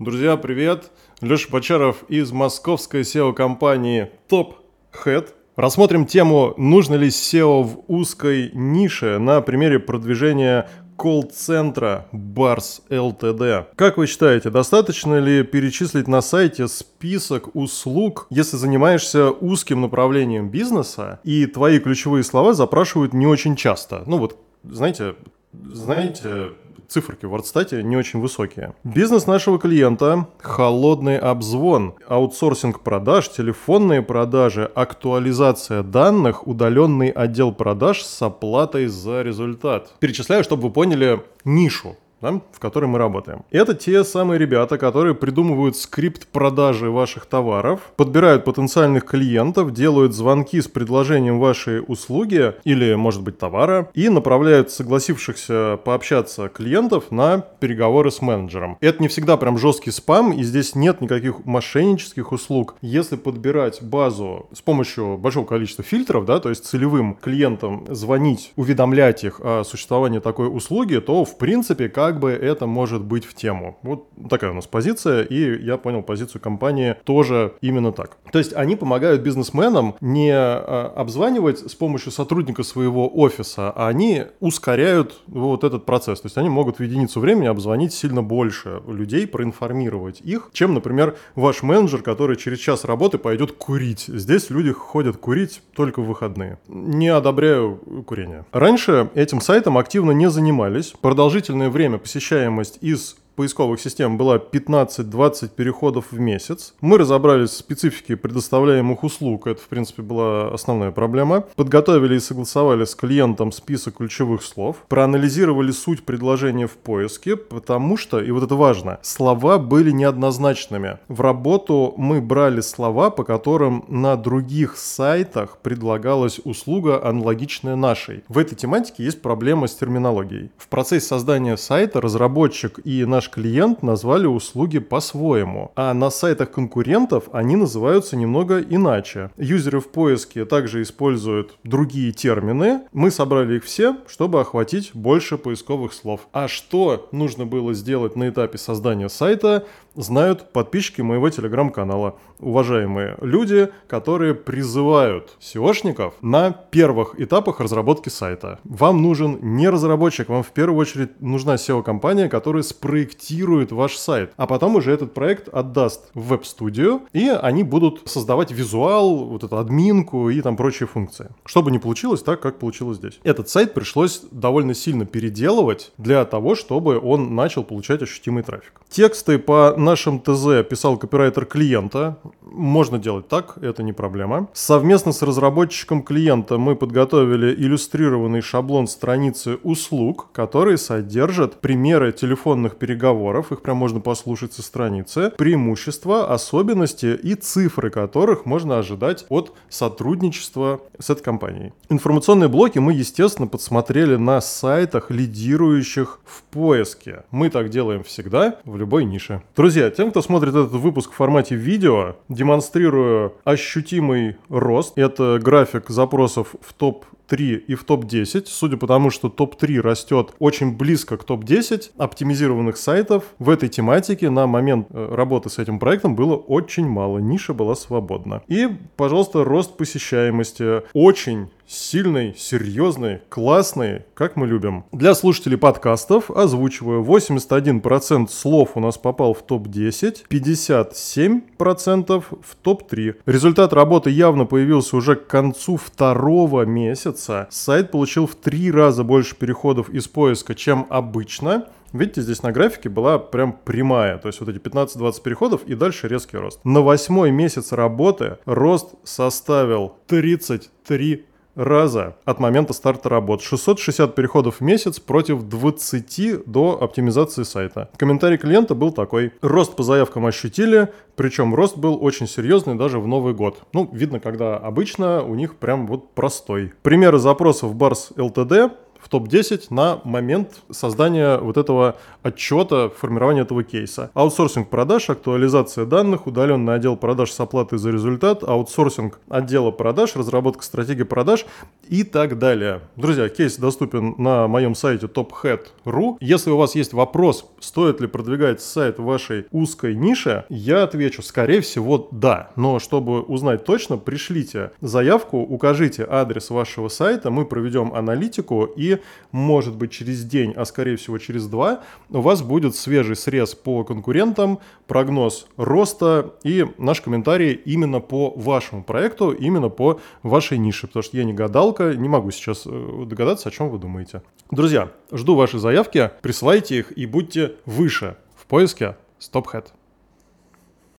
Друзья, привет! Леша Бочаров из московской SEO-компании Top Head. Рассмотрим тему, нужно ли SEO в узкой нише на примере продвижения колл-центра Bars LTD. Как вы считаете, достаточно ли перечислить на сайте список услуг, если занимаешься узким направлением бизнеса, и твои ключевые слова запрашивают не очень часто? Ну вот, знаете, знаете, циферки в WordStat не очень высокие. Бизнес нашего клиента – холодный обзвон, аутсорсинг продаж, телефонные продажи, актуализация данных, удаленный отдел продаж с оплатой за результат. Перечисляю, чтобы вы поняли нишу да, в которой мы работаем. Это те самые ребята, которые придумывают скрипт продажи ваших товаров, подбирают потенциальных клиентов, делают звонки с предложением вашей услуги или, может быть, товара и направляют согласившихся пообщаться клиентов на переговоры с менеджером. Это не всегда прям жесткий спам, и здесь нет никаких мошеннических услуг. Если подбирать базу с помощью большого количества фильтров, да, то есть целевым клиентам звонить, уведомлять их о существовании такой услуги, то, в принципе, как как бы это может быть в тему. Вот такая у нас позиция, и я понял позицию компании тоже именно так. То есть они помогают бизнесменам не а, обзванивать с помощью сотрудника своего офиса, а они ускоряют вот этот процесс. То есть они могут в единицу времени обзвонить сильно больше людей, проинформировать их, чем, например, ваш менеджер, который через час работы пойдет курить. Здесь люди ходят курить только в выходные. Не одобряю курение. Раньше этим сайтом активно не занимались. Продолжительное время посещаемость из поисковых систем была 15-20 переходов в месяц. Мы разобрались в специфике предоставляемых услуг, это, в принципе, была основная проблема. Подготовили и согласовали с клиентом список ключевых слов. Проанализировали суть предложения в поиске, потому что, и вот это важно, слова были неоднозначными. В работу мы брали слова, по которым на других сайтах предлагалась услуга, аналогичная нашей. В этой тематике есть проблема с терминологией. В процессе создания сайта разработчик и наш клиент назвали услуги по-своему, а на сайтах конкурентов они называются немного иначе. Юзеры в поиске также используют другие термины. Мы собрали их все, чтобы охватить больше поисковых слов. А что нужно было сделать на этапе создания сайта, знают подписчики моего телеграм-канала. Уважаемые люди, которые призывают SEOшников на первых этапах разработки сайта. Вам нужен не разработчик, вам в первую очередь нужна SEO-компания, которая спроектирует ваш сайт, а потом уже этот проект отдаст в веб-студию, и они будут создавать визуал, вот эту админку и там прочие функции. Чтобы не получилось так, как получилось здесь. Этот сайт пришлось довольно сильно переделывать для того, чтобы он начал получать ощутимый трафик. Тексты по нашем ТЗ писал копирайтер клиента. Можно делать так, это не проблема. Совместно с разработчиком клиента мы подготовили иллюстрированный шаблон страницы услуг, который содержит примеры телефонных переговоров, их прям можно послушать со страницы, преимущества, особенности и цифры которых можно ожидать от сотрудничества с этой компанией. Информационные блоки мы, естественно, подсмотрели на сайтах, лидирующих в поиске. Мы так делаем всегда в любой нише. Друзья, тем, кто смотрит этот выпуск в формате видео, демонстрирую ощутимый рост. Это график запросов в топ 3 и в топ-10, судя по тому, что топ-3 растет очень близко к топ-10 оптимизированных сайтов в этой тематике на момент э, работы с этим проектом было очень мало, ниша была свободна. И, пожалуйста, рост посещаемости очень сильный, серьезный, классный, как мы любим. Для слушателей подкастов озвучиваю 81% слов у нас попал в топ-10, 57% в топ-3. Результат работы явно появился уже к концу второго месяца. Сайт получил в три раза больше переходов из поиска, чем обычно. Видите, здесь на графике была прям прямая, то есть вот эти 15-20 переходов и дальше резкий рост. На восьмой месяц работы рост составил 33 раза от момента старта работ. 660 переходов в месяц против 20 до оптимизации сайта. Комментарий клиента был такой. Рост по заявкам ощутили, причем рост был очень серьезный даже в Новый год. Ну, видно, когда обычно у них прям вот простой. Примеры запросов Bars LTD в топ-10 на момент создания вот этого отчета, формирования этого кейса. Аутсорсинг продаж, актуализация данных, удаленный отдел продаж с оплатой за результат, аутсорсинг отдела продаж, разработка стратегии продаж и так далее. Друзья, кейс доступен на моем сайте tophead.ru. Если у вас есть вопрос, стоит ли продвигать сайт в вашей узкой нише, я отвечу, скорее всего, да. Но чтобы узнать точно, пришлите заявку, укажите адрес вашего сайта, мы проведем аналитику и, может быть, через день, а скорее всего через два, у вас будет свежий срез по конкурентам, прогноз роста и наш комментарий именно по вашему проекту, именно по вашей нише, потому что я не гадалка, не могу сейчас э, догадаться, о чем вы думаете. Друзья, жду ваши заявки, присылайте их и будьте выше в поиске StopHead.